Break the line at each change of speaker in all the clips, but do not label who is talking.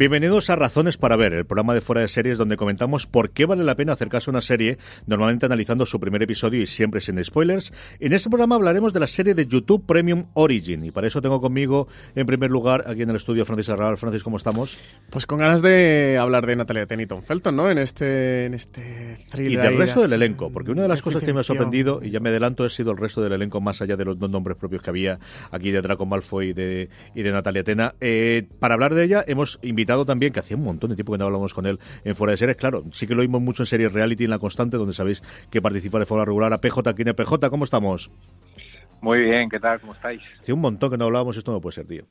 Bienvenidos a Razones para Ver, el programa de fuera de series donde comentamos por qué vale la pena acercarse a una serie, normalmente analizando su primer episodio y siempre sin spoilers. En este programa hablaremos de la serie de YouTube Premium Origin y para eso tengo conmigo, en primer lugar, aquí en el estudio Francis Arral. Francis, ¿cómo estamos?
Pues con ganas de hablar de Natalia Teniton Felton, ¿no? En este, en este thriller.
Y del resto del elenco, porque una de las cosas que me ha sorprendido, y ya me adelanto, ha sido el resto del elenco más allá de los dos nombres propios que había aquí de Draco Malfoy y de, y de Natalia Tena. Eh, para hablar de ella hemos invitado también, que hacía un montón de tiempo que no hablamos con él en Fuera de Series. Claro, sí que lo vimos mucho en series reality, en La Constante, donde sabéis que participa de forma regular a PJ. ¿Quién es PJ? ¿Cómo estamos?
Muy bien, ¿qué tal? ¿Cómo estáis?
Hace un montón que no hablábamos, esto no puede ser, tío.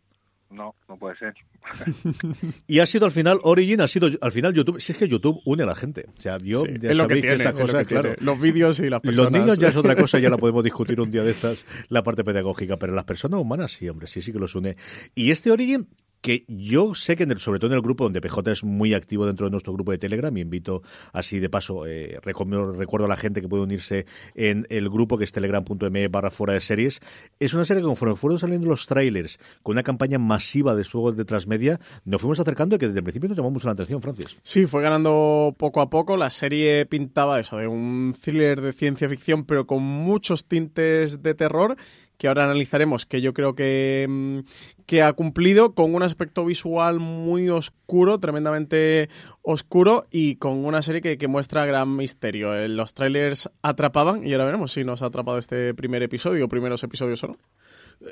No, no puede ser.
y ha sido al final Origin, ha sido al final YouTube. Si es que YouTube une a la gente. O sea, yo
Sí,
ya
es lo que
sabéis que,
tiene,
esta
es lo
cosa,
que tiene.
claro.
Los vídeos y las personas.
Los niños ya es otra cosa, ya la podemos discutir un día de estas, la parte pedagógica, pero las personas humanas sí, hombre, sí, sí que los une. Y este Origin, que yo sé que sobre todo en el grupo donde PJ es muy activo dentro de nuestro grupo de Telegram y invito así de paso eh, recuerdo, recuerdo a la gente que puede unirse en el grupo que es telegram.me barra fuera de series es una serie que conforme fueron saliendo los trailers con una campaña masiva de juegos de transmedia nos fuimos acercando y que desde el principio nos llamó mucho la atención Francis
Sí, fue ganando poco a poco. La serie pintaba eso, de un thriller de ciencia ficción, pero con muchos tintes de terror, que ahora analizaremos, que yo creo que, mm, que ha cumplido con un aspecto visual muy oscuro, tremendamente oscuro, y con una serie que, que muestra gran misterio. Eh, Los trailers atrapaban, y ahora veremos si nos ha atrapado este primer episodio, o primeros episodios o no.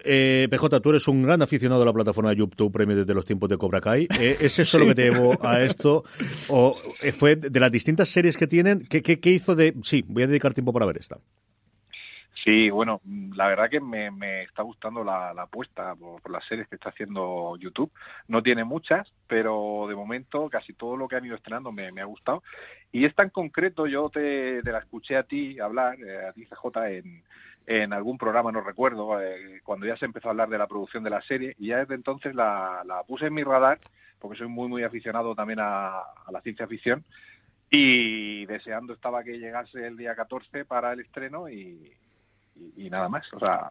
Eh, PJ, tú eres un gran aficionado a la plataforma de YouTube Premium desde los tiempos de Cobra Kai. Eh, ¿Es eso lo que te llevó a esto? ¿O eh, fue de las distintas series que tienen? ¿Qué, qué, qué hizo de.? Sí, voy a dedicar tiempo para ver esta.
Sí, bueno, la verdad que me, me está gustando la, apuesta por, las series que está haciendo YouTube. No tiene muchas, pero de momento casi todo lo que han ido estrenando me, ha gustado. Y esta en concreto yo te, la escuché a ti hablar, eh, a ti CJ, en, algún programa, no recuerdo, eh, cuando ya se empezó a hablar de la producción de la serie, y ya desde entonces la, la puse en mi radar, porque soy muy, muy aficionado también a la ciencia ficción, y deseando estaba que llegase el día 14 para el estreno y, y, nada más, o sea,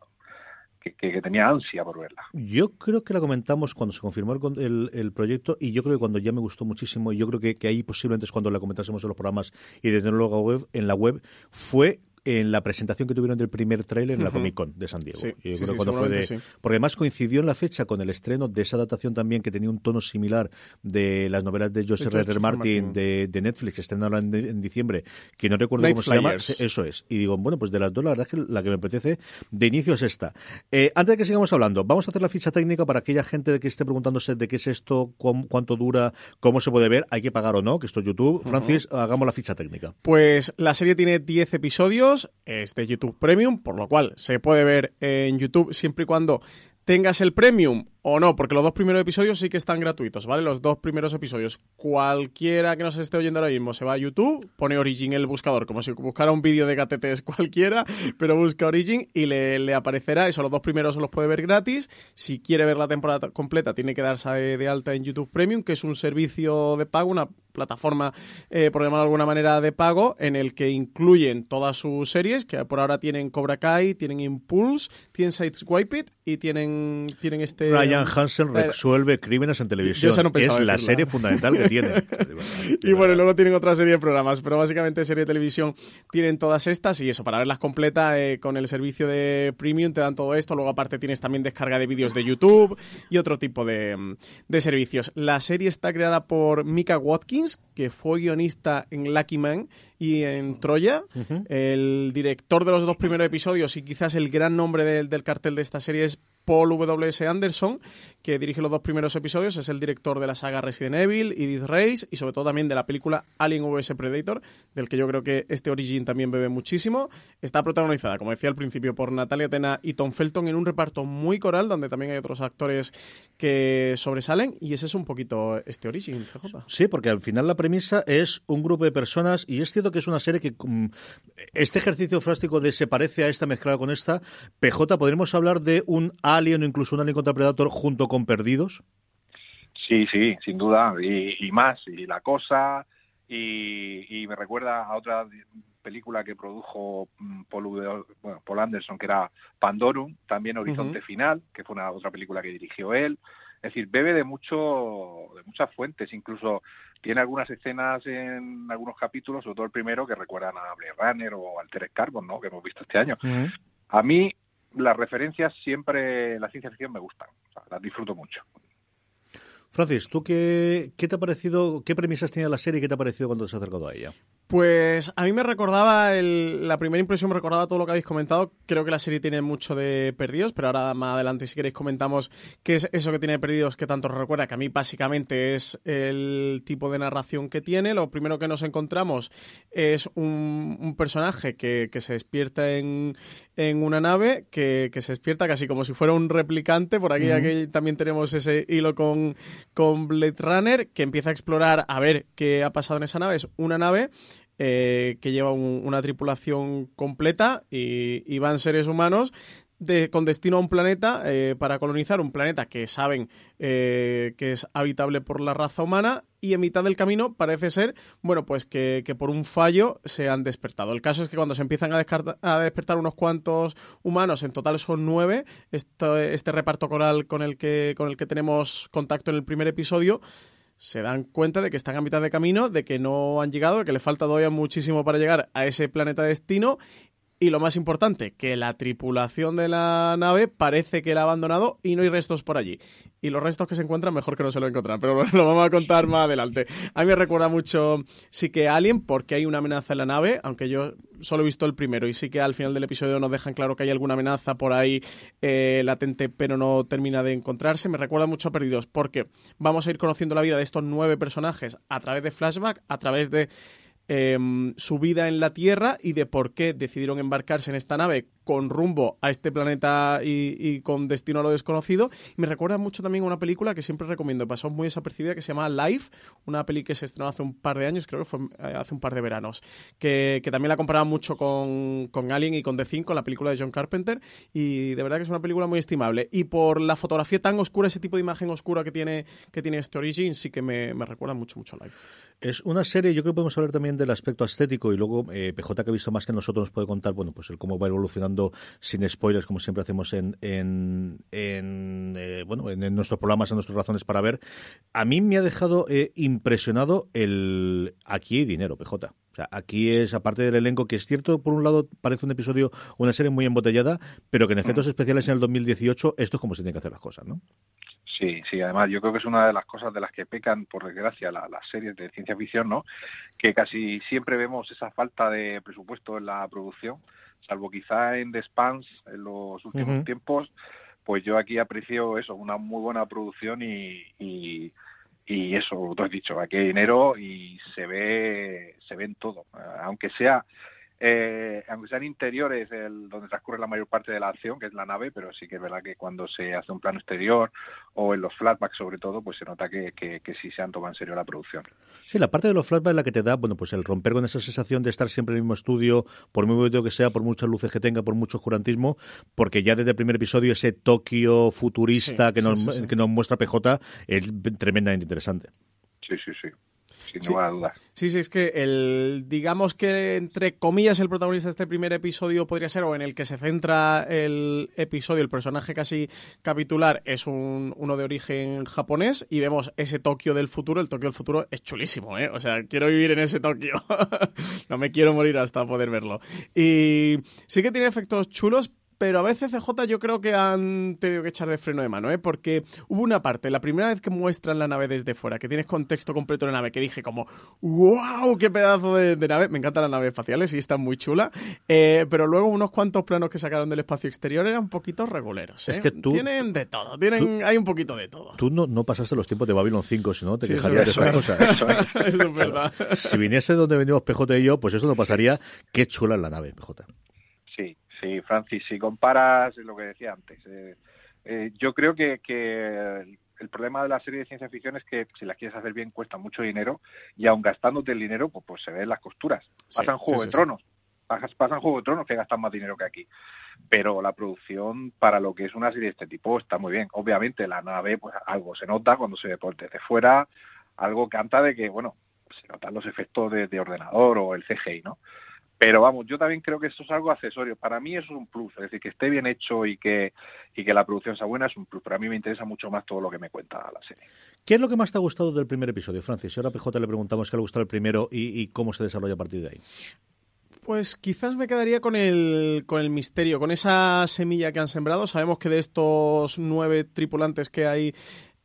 que, que, tenía ansia por verla.
Yo creo que la comentamos cuando se confirmó el, el- el proyecto y yo creo que cuando ya me gustó muchísimo y yo creo que, que ahí posiblemente es cuando la comentásemos en los programas y desde luego web, en la web fue en la presentación que tuvieron del primer tráiler en la. Comic Con de San Diego.
Sí,
yo
sí,
creo
sí,
cuando fue de, porque además coincidió en la fecha con el estreno de esa adaptación también que tenía un tono similar de las novelas de Joseph
De
R.
George
R. Martin, de, de Netflix que estrenaron en, en diciembre, que no recuerdo
Night
cómo se llama. Eso es. Y digo, bueno, pues de las dos, la verdad es que la que me apetece de inicio es esta. Eh, antes de que sigamos hablando, vamos a hacer la ficha técnica para aquella gente que esté preguntándose de qué es esto, cómo- cuánto dura, cómo se puede ver, hay que pagar o no, que esto es YouTube. Francis, hagamos la ficha técnica.
Pues la serie tiene 10 episodios, es de YouTube Premium, por lo cual se puede ver en YouTube siempre y cuando tengas el Premium o no, porque los dos primeros episodios sí que están gratuitos, ¿vale? Los dos primeros episodios. Cualquiera que nos esté oyendo ahora mismo se va a YouTube, pone Origin en el buscador, como si buscara un vídeo de gatetes cualquiera, pero busca Origin y le, aparecerá eso. Los dos primeros se los puede ver gratis. Si quiere ver la temporada completa, tiene que darse de alta en YouTube Premium, que es un servicio de pago, una plataforma, eh, por llamarlo de alguna manera, de pago, en el que incluyen todas sus series, que por ahora tienen Cobra Kai, tienen Impulse, tienen Sideswipe It y tienen, tienen este
Brian Hansen resuelve crímenes en televisión. es la serie fundamental que tiene.
y bueno, luego tienen otra serie de programas, pero básicamente serie de televisión tienen todas estas y eso, para verlas completa eh, con el servicio de Premium te dan todo esto. Luego aparte tienes también descarga de vídeos de YouTube y otro tipo de, de servicios. La serie está creada por Mika Watkins, que fue guionista en Lucky Man y en Troya. El director de los dos primeros episodios y quizás el gran nombre del cartel de esta serie es Paul W.S. Anderson, que dirige los dos primeros episodios, es el director de la saga Resident Evil, Edith Race y sobre todo también de la película Alien vs Predator, del que yo creo que este Origin también bebe muchísimo. Está protagonizada, como decía al principio, por Natalia Tena y Tom Felton en un reparto muy coral, donde también hay otros actores que sobresalen, y ese es un poquito este Origin, CJ.
Sí, porque al final la premisa es un grupo de personas, y es cierto que es una serie que mm, este ejercicio frástico de se parece a esta mezclada con esta, PJ, podríamos hablar de un Alien o incluso un Alien contra Predator junto con Perdidos?
Sí, sí, sin duda, y, más, y La Cosa, y, me recuerda a otra película que produjo mm, Paul, Paul Anderson, que era Pandorum, también Horizonte Final, que fue una otra película que dirigió él. Es decir, bebe de mucho de muchas fuentes, incluso tiene algunas escenas en algunos capítulos, sobre todo el primero, que recuerdan a Blade Runner o Altered Carbon, ¿no? que hemos visto este año. A mí las referencias siempre, la ciencia ficción me gustan, las disfruto mucho.
Francis, ¿tú qué, qué, te ha parecido, qué premisas tenía la serie y qué te ha parecido cuando te has acercado a ella?
Pues a mí me recordaba, la primera impresión me recordaba todo lo que habéis comentado. Creo que la serie tiene mucho de perdidos, pero ahora más adelante, si queréis, comentamos qué es eso que tiene perdidos que tanto recuerda, que a mí básicamente es el tipo de narración que tiene. Lo primero que nos encontramos es un, personaje que, se despierta en, una nave, que, se despierta casi como si fuera un replicante. Por aquí, aquí también tenemos ese hilo con, con Blade Runner, que empieza a explorar a ver qué ha pasado en esa nave. Es una nave eh, que lleva una tripulación completa y, van seres humanos con destino a un planeta eh, para colonizar un planeta que saben eh, que es habitable por la raza humana y en mitad del camino parece ser, bueno, pues que, por un fallo se han despertado. El caso es que cuando se empiezan a, a despertar unos cuantos humanos, en total son nueve, este reparto coral con el, que, con el que tenemos contacto en el primer episodio, se dan cuenta de que están a mitad de camino, de que no han llegado, de que le falta todavía muchísimo para llegar a ese planeta destino y lo más importante, que la tripulación de la nave parece que la ha abandonado y no hay restos por allí. Y los restos que se encuentran, mejor que no se lo encuentran, pero lo vamos a contar más adelante. A mí me recuerda mucho, sí que Alien, porque hay una amenaza en la nave, aunque yo solo he visto el primero, y sí que al final del episodio nos dejan claro que hay alguna amenaza por ahí eh, latente, pero no termina de encontrarse. Me recuerda mucho a Perdidos, porque vamos a ir conociendo la vida de estos nueve personajes a través de flashback, a través de Em, su vida en la Tierra y de por qué decidieron embarcarse en esta nave con rumbo a este planeta y, con destino a lo desconocido. me recuerda mucho también a una película que siempre recomiendo, pasó muy desapercibida, que se llama Life, una peli que se estrenó hace un par de años, creo que fue eh, hace un par de veranos, que, también la comparaba mucho con, con, Alien y con The Thing, con la película de John Carpenter, y de verdad que es una película muy estimable. Y por la fotografía tan oscura, ese tipo de imagen oscura que tiene, que tiene este Origin, sí que me, me recuerda mucho, mucho a Life.
Es una serie, yo creo que podemos hablar también del aspecto estético y luego eh, PJ que ha visto más que nosotros nos puede contar, bueno, pues el cómo va evolucionando sin spoilers, como siempre hacemos en, en, eh, bueno, en, nuestros programas, en nuestras razones para ver. A mí me ha dejado eh, impresionado el aquí hay dinero, PJ. O sea, aquí es, aparte del elenco, que es cierto, por un lado parece un episodio, una serie muy embotellada, pero que en efectos especiales en el 2018 esto es como se tienen que hacer las cosas, ¿no?
Sí, sí, además yo creo que es una de las cosas de las que pecan, por desgracia, las series de ciencia ficción, ¿no? Que casi siempre vemos esa falta de presupuesto en la producción, salvo quizá en The Spans en los últimos tiempos, pues yo aquí aprecio eso, una muy buena producción y, y, y eso, tú has dicho, aquí hay dinero y se ve, se ve en todo, aunque sea eh, aunque sean interiores el, donde transcurre la mayor parte de la acción, que es la nave, pero sí que es verdad que cuando se hace un plano exterior o en los flashbacks sobre todo, pues se nota que, que, sí se han tomado en serio la producción.
Sí, la parte de los flashbacks es la que te da, bueno, pues el romper con esa sensación de estar siempre en el mismo estudio, por muy bonito que sea, por muchas luces que tenga, por mucho oscurantismo, porque ya desde el primer episodio ese Tokio futurista que, nos, que nos muestra PJ es tremendamente interesante.
Sí, sí, sí. Sin
Sí.
lugar a dudas.
Sí, sí, es que el, digamos que entre comillas el protagonista de este primer episodio podría ser, o en el que se centra el episodio, el personaje casi capitular es un, uno de origen japonés y vemos ese Tokio del futuro, el Tokio del futuro es chulísimo, ¿eh? O sea, quiero vivir en ese Tokio, no me quiero morir hasta poder verlo. Y sí que tiene efectos chulos, pero a veces CJ yo creo que han tenido que echar de freno de mano, ¿eh? Porque hubo una parte, la primera vez que muestran la nave desde fuera, que tienes contexto completo de la nave, que dije como, wow, qué pedazo de, de nave. Me encantan las naves espaciales y están muy chulas. Eh, pero luego unos cuantos planos que sacaron del espacio exterior eran un poquito reguleros. ¿eh?
Es que tú-
Tienen de todo, tienen, hay un poquito de todo.
Tú no, no pasaste los tiempos de Babylon 5, si no te
Sí,
quejarías de
es
estas
verdad.
cosas.
Eso es verdad.
si viniese donde venimos PJ y yo, pues eso no pasaría. Qué chula es la nave, PJ.
Sí, Francis, si comparas lo que decía antes, eh, eh, yo creo que, que el- el problema de la serie de ciencia ficción es que si la quieres hacer bien cuesta mucho dinero y aun gastándote el dinero, pues, pues se ven las costuras.
Sí,
Pasa en Juego
sí,
de
sí,
Tronos, pasa, pasa en Juego de Tronos que gastan más dinero que aquí. Pero la producción para lo que es una serie de este tipo está muy bien. Obviamente la nave, pues algo se nota cuando se ve por desde fuera, algo canta de que, bueno, se notan los efectos de, de ordenador o el CGI, ¿no? Pero vamos, yo también creo que esto es algo accesorio. Para mí eso es un plus, es decir, que esté bien hecho y que, y que la producción sea buena es un plus. Pero a mí me interesa mucho más todo lo que me cuenta la serie.
¿Qué es lo que más te ha gustado del primer episodio, Francis? Y ahora a PJ le preguntamos qué le gustó el primero y, y cómo se desarrolla a partir de ahí.
Pues quizás me quedaría con el, con el misterio, con esa semilla que han sembrado. Sabemos que de estos nueve tripulantes que hay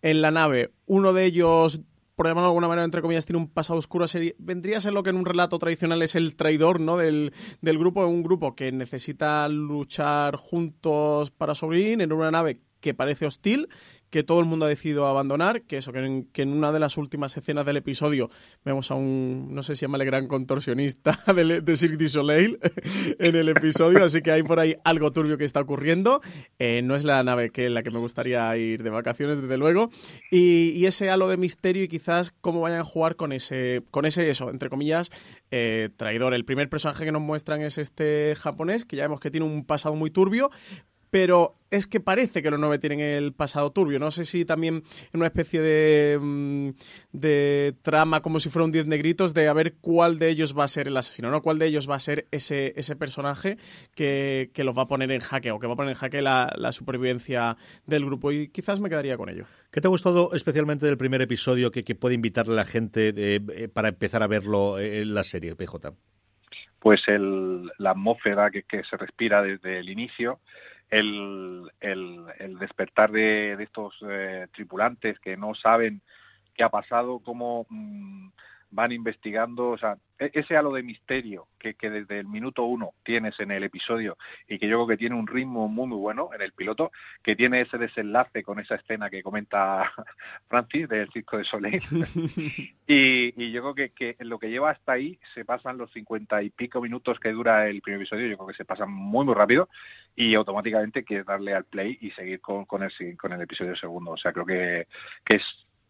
en la nave, uno de ellos, por llamarlo de alguna manera, entre comillas, tiene un pasado oscuro. Sería- vendría a ser lo que en un relato tradicional es el traidor ¿no? del, del grupo, un grupo que necesita luchar juntos para sobrevivir en una nave que parece hostil, que todo el mundo ha decidido abandonar, que eso, que en, una de las últimas escenas del episodio vemos a un, no sé si llama el gran contorsionista de, de Cirque du Soleil en el episodio, así que hay por ahí algo turbio que está ocurriendo. Eh, no es la nave que la que me gustaría ir de vacaciones, desde luego. Y, y ese halo de misterio y quizás cómo vayan a jugar con ese, con ese eso, entre comillas, eh, traidor. El primer personaje que nos muestran es este japonés, que ya vemos que tiene un pasado muy turbio, pero es que parece que los nueve tienen el pasado turbio. No sé si también en una especie de, mm, de trama, como si fuera un diez negritos, de a ver cuál de ellos va a ser el asesino, ¿no? Cuál de ellos va a ser ese, ese personaje que, que los va a poner en jaque o que va a poner en jaque la, la supervivencia del grupo. Y quizás me quedaría con ello.
¿Qué te ha gustado especialmente del primer episodio que, que puede invitarle a la gente de- eh, para empezar a verlo eh, en la serie, PJ?
Pues el, la atmósfera que, que se respira desde el inicio, el, el, el despertar de, de estos eh, tripulantes que no saben qué ha pasado, cómo mm, van investigando, o sea, e- ese halo de misterio que, que desde el minuto uno tienes en el episodio y que yo creo que tiene un ritmo muy muy bueno en el piloto, que tiene ese desenlace con esa escena que comenta Francis del Circo de Soleil, y, y yo creo que, que lo que lleva hasta ahí se pasan los cincuenta y pico minutos que dura el primer episodio, yo creo que se pasan muy muy rápido y automáticamente quieres darle al play y seguir con, con, el, con el episodio segundo. O sea, creo que, que es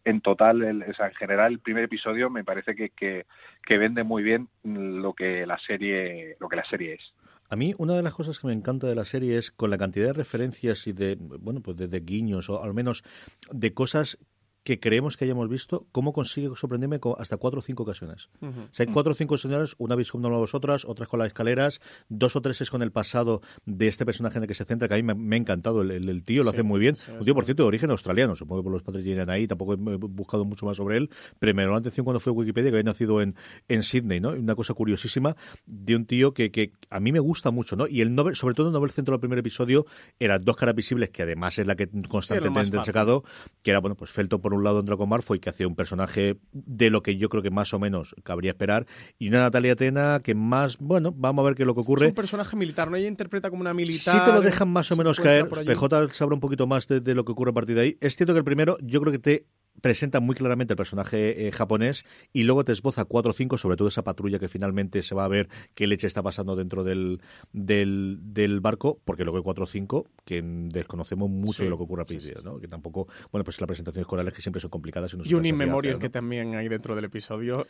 en total, el, o sea, en general, el primer episodio me parece que, que, vende muy bien lo que la serie, lo que la serie es.
A mí una de las cosas que me encanta de la serie es con la cantidad de referencias y de, bueno, pues de guiños o al menos de cosas que creemos que hayamos visto, cómo consigue sorprenderme con hasta cuatro o cinco ocasiones.
Uh -huh.
O sea, hay cuatro o cinco ocasiones, una veis con vosotras, otras con las escaleras, dos o tres es con el pasado de este personaje en el que se centra, que a mí me, me ha encantado, el, el, el tío lo sí, hace muy bien. Sí, Un tío, por cierto, de origen australiano, supongo que por los padres llegan ahí, tampoco he buscado mucho más sobre él, pero me llamó la atención cuando fue Wikipedia que había nacido en, en Sydney, ¿no? Una cosa curiosísima de un tío que, que a mí me gusta mucho, ¿no? Y el Nobel, sobre todo el Nobel Centro del primer episodio, eran dos caras visibles, que además es la que constantemente han sacado, que era, bueno, pues Felton por un lado en Draco Marfo y que hacía un personaje de lo que yo creo que más o menos cabría esperar. Y una Natalia Tena que más, bueno, vamos a ver qué es lo que ocurre.
Es un personaje militar, ¿no? Ella interpreta como una militar.
Sí te lo dejan más o menos caer. PJ sabrá un poquito más de, de, lo que ocurre a partir de ahí. Es cierto que el primero, yo creo que te presenta muy claramente el personaje eh, japonés y luego te esboza cuatro o cinco, sobre todo esa patrulla que finalmente se va a ver qué leche está pasando dentro del, del, del barco, porque luego hay cuatro o cinco que desconocemos mucho de lo que ocurre a principio, ¿no? Que tampoco, bueno, pues las presentaciones corales que siempre son complicadas.
Y, un inmemorial que también hay dentro del episodio.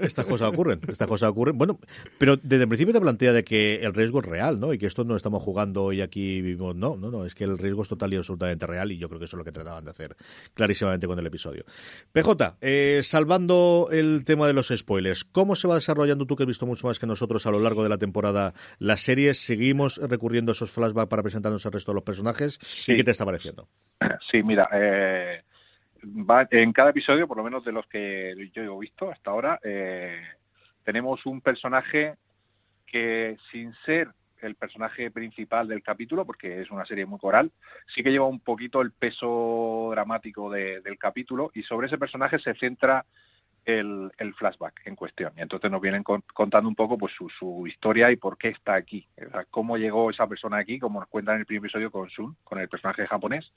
Estas cosas ocurren, estas cosas ocurren. Bueno, pero desde el principio te plantea de que el riesgo es real, ¿no? Y que esto no estamos jugando y aquí vivimos. No, no, no, es que el riesgo es total y absolutamente real y yo creo que eso es lo que trataban de hacer clarísimamente con el episodio. PJ, eh, salvando el tema de los spoilers, ¿cómo se va desarrollando tú que has visto mucho más que nosotros a lo largo de la temporada las series? ¿Seguimos recurriendo a esos flashbacks para presentarnos al resto de los personajes? ¿Y qué te está pareciendo?
Sí, mira, eh, en cada episodio, por lo menos de los que yo he visto hasta ahora, eh, tenemos un personaje que sin ser el personaje principal del capítulo, porque es una serie muy coral, sí que lleva un poquito el peso dramático del capítulo y sobre ese personaje se centra el, flashback en cuestión. Y entonces nos vienen contando un poco pues su, historia y por qué está aquí. cómo llegó esa persona aquí, como nos cuentan en el primer episodio con Sun, con el personaje japonés,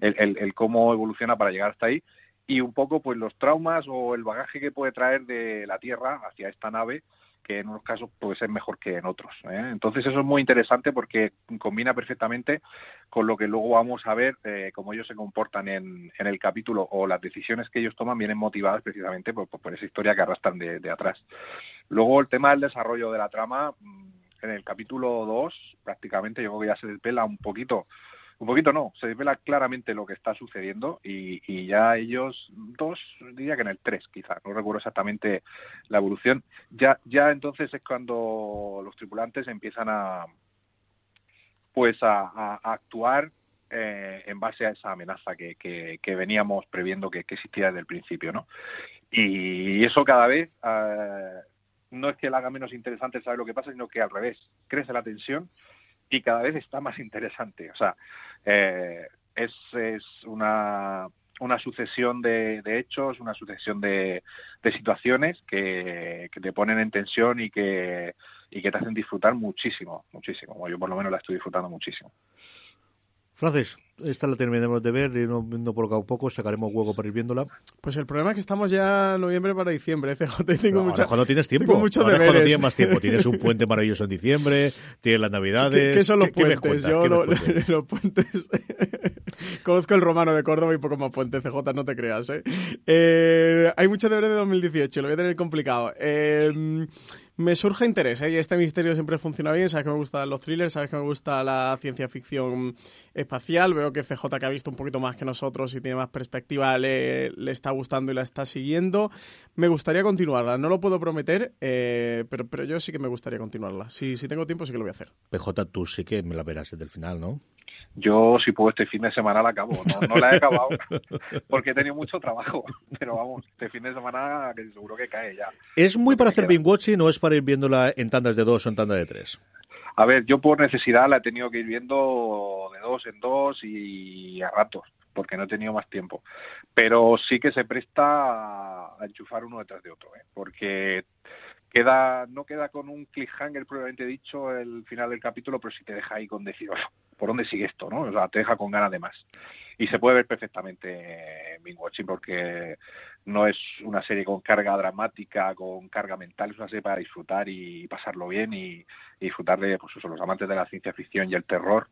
el, el, cómo evoluciona para llegar hasta ahí y un poco pues los traumas o el bagaje que puede traer de la Tierra hacia esta nave que en unos casos puede ser mejor que en otros. ¿eh? Entonces eso es muy interesante porque combina perfectamente con lo que luego vamos a ver eh, cómo ellos se comportan en, en, el capítulo o las decisiones que ellos toman vienen motivadas precisamente por, por esa historia que arrastran de, de, atrás. Luego el tema del desarrollo de la trama, mm, en el capítulo 2 prácticamente yo creo que ya se despela un poquito un poquito no, se desvela claramente lo que está sucediendo y, y, ya ellos dos, diría que en el tres quizá, no recuerdo exactamente la evolución, ya, ya entonces es cuando los tripulantes empiezan a pues a, actuar eh, en base a esa amenaza que, que, veníamos previendo que, existía desde el principio, ¿no? Y eso cada vez eh, no es que la haga menos interesante saber lo que pasa, sino que al revés, crece la tensión y cada vez está más interesante. O sea, eh, es, es una, una sucesión de, de, hechos, una sucesión de, de situaciones que, que, te ponen en tensión y que, y que te hacen disfrutar muchísimo, muchísimo. Yo por lo menos la estoy disfrutando muchísimo.
Francis, esta la terminaremos de ver y no, no por un poco sacaremos hueco para ir viéndola.
Pues el problema es que estamos ya noviembre para diciembre, CJ. Tengo mucha,
cuando tienes tiempo.
Tengo mucho
ahora cuando tienes más tiempo. Tienes un puente maravilloso en diciembre, tienes las navidades.
¿Qué, qué son los
¿Qué,
puentes?
¿qué
Yo lo, los puentes. Conozco el romano de Córdoba y poco más puente, CJ, no te creas. ¿eh? Eh, hay mucho deber de 2018, lo voy a tener complicado. Eh, me surge interés, ¿eh? y este misterio siempre funciona bien, sabes que me gustan los thrillers, sabes que me gusta la ciencia ficción espacial, veo que CJ que ha visto un poquito más que nosotros y tiene más perspectiva le, le está gustando y la está siguiendo. Me gustaría continuarla, no lo puedo prometer, eh, pero, pero yo sí que me gustaría continuarla. Si, si tengo tiempo sí que lo voy a hacer.
PJ, tú sí que me la verás desde el final, ¿no?
Yo, si puedo, este fin de semana la acabo. No, no la he acabado porque he tenido mucho trabajo. Pero vamos, este fin de semana que seguro que cae ya.
¿Es muy para hacer binge watching o es para ir viéndola en tandas de dos o en tanda de tres?
A ver, yo por necesidad la he tenido que ir viendo de dos en dos y a ratos, porque no he tenido más tiempo. Pero sí que se presta a enchufar uno detrás de otro, ¿eh? porque queda no queda con un cliffhanger probablemente dicho el final del capítulo, pero sí te deja ahí con decir, ¿por dónde sigue esto? ¿no? O sea, te deja con ganas de más. Y se puede ver perfectamente en Bing Watching porque no es una serie con carga dramática, con carga mental, es una serie para disfrutar y pasarlo bien y, y disfrutar de pues los amantes de la ciencia ficción y el terror.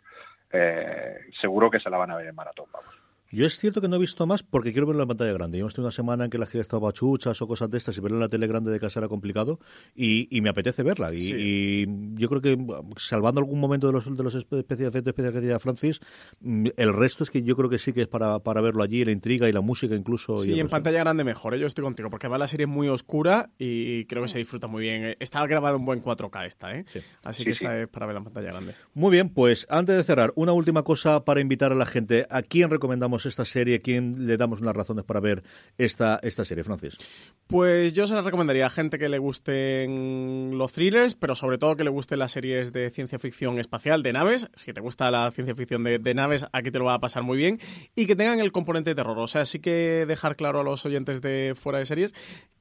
Eh, seguro que se la van a ver en maratón, vamos.
Yo es cierto que no he visto más porque quiero verlo en la pantalla grande. Yo hemos tenido una semana en que la gira estaba chuchas o cosas de estas y verlo en la tele grande de casa era complicado y, y me apetece verla. Y, sí. y, yo creo que, salvando algún momento de los, de los especiales de especiales que decía Francis, el resto es que yo creo que sí que es para, para verlo allí, la intriga y la música incluso.
Sí,
y
en pantalla grande mejor. ¿eh? Yo estoy contigo porque va la serie muy oscura y creo que se disfruta muy bien. Está grabado en buen 4K esta, ¿eh? Sí. Así que sí, esta es para verla en pantalla grande.
Muy bien, pues antes de cerrar, una última cosa para invitar a la gente. ¿A quién recomendamos esta serie? ¿Quién le damos unas razones para ver esta, esta serie, Francis?
Pues yo se la recomendaría a gente que le gusten los thrillers, pero sobre todo que le gusten las series de ciencia ficción espacial, de naves. Si te gusta la ciencia ficción de, de naves, aquí te lo va a pasar muy bien. Y que tengan el componente de terror. O sea, sí que dejar claro a los oyentes de fuera de series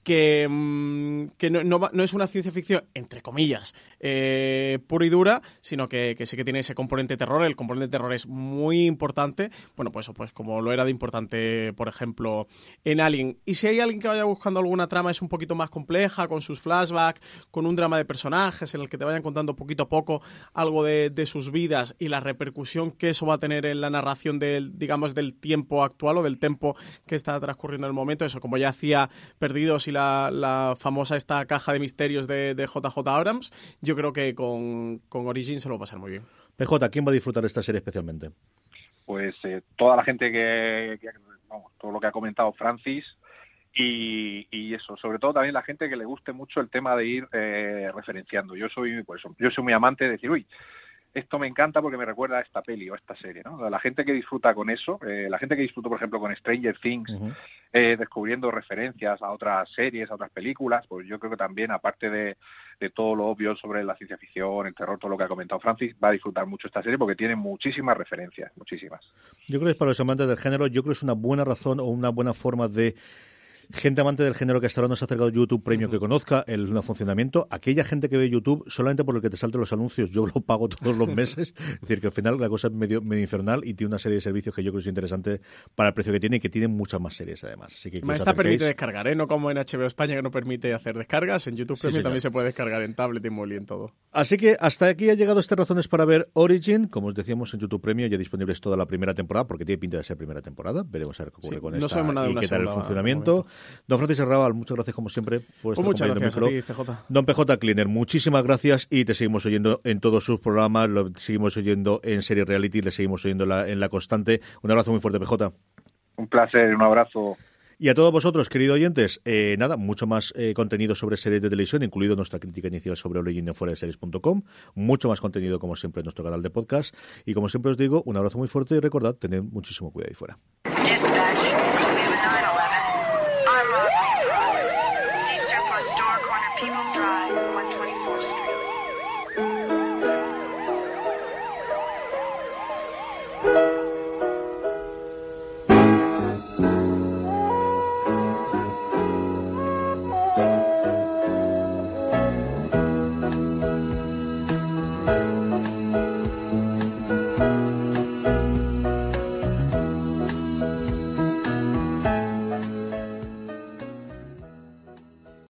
que, mmm, que que no, no, es una ciencia ficción, entre comillas, eh, pura y dura, sino que, sí que tiene ese componente terror. El componente terror es muy importante. Bueno, pues, pues como lo era de importante, por ejemplo, en Alien. Y si hay alguien que vaya buscando alguna trama es un poquito más compleja, con sus flashbacks, con un drama de personajes en el que te vayan contando poquito a poco algo de, de sus vidas y la repercusión que eso va a tener en la narración del, digamos, del tiempo actual o del tiempo que está transcurriendo en el momento. Eso, como ya hacía Perdidos y la, famosa esta caja de misterios de, JJ Abrams, yo creo que con, con Origin se lo va a pasar muy bien.
PJ, ¿quién va a disfrutar de esta serie especialmente?
Pues eh, toda la gente que, vamos, todo lo que ha comentado Francis, y, eso, sobre todo también la gente que le guste mucho el tema de ir eh, referenciando. Yo soy, pues, yo soy muy amante de decir, uy, esto me encanta porque me recuerda a esta peli o a esta serie, ¿no? La gente que disfruta con eso, eh, la gente que disfruta, por ejemplo, con Stranger Things, eh, descubriendo referencias a otras series, a otras películas, pues yo creo que también, aparte de, todo lo obvio sobre la ciencia ficción, el terror, todo lo que ha comentado Francis, va a disfrutar mucho esta serie porque tiene muchísimas referencias, muchísimas.
Yo creo que para los amantes del género, yo creo que es una buena razón o una buena forma de gente amante del género que hasta ahora no se ha acercado a YouTube Premium que conozca el funcionamiento, aquella gente que ve YouTube solamente por lo que te salten los anuncios, yo lo pago todos los meses, es decir, que al final la cosa es medio, medio infernal y tiene una serie de servicios que yo creo que es interesante para el precio que tiene y que tiene muchas más series además. Así que
Esta permite descargar, ¿eh? no como en HBO España que no permite hacer descargas, en YouTube Premium también se puede descargar en tablet y móvil y en todo.
Así que hasta aquí ha llegado estas razones para ver Origin, como os decíamos en YouTube Premium ya disponibles toda la primera temporada, porque tiene pinta de ser primera temporada, veremos a ver qué ocurre con no esta y qué tal el funcionamiento. Don Francis muchas gracias como siempre por
estar Muchas gracias a ti, CJ.
Don PJ Cleaner, muchísimas gracias y te seguimos oyendo en todos sus programas, lo seguimos oyendo en Serie Reality, le seguimos oyendo en la constante. Un abrazo muy fuerte, PJ.
Un placer, un abrazo.
Y a todos vosotros, queridos oyentes, eh, nada, mucho más eh, contenido sobre series de televisión, incluido nuestra crítica inicial sobre Origin en fuera de series.com, mucho más contenido como siempre en nuestro canal de podcast. Y como siempre os digo, un abrazo muy fuerte y recordad, tened muchísimo cuidado ahí fuera.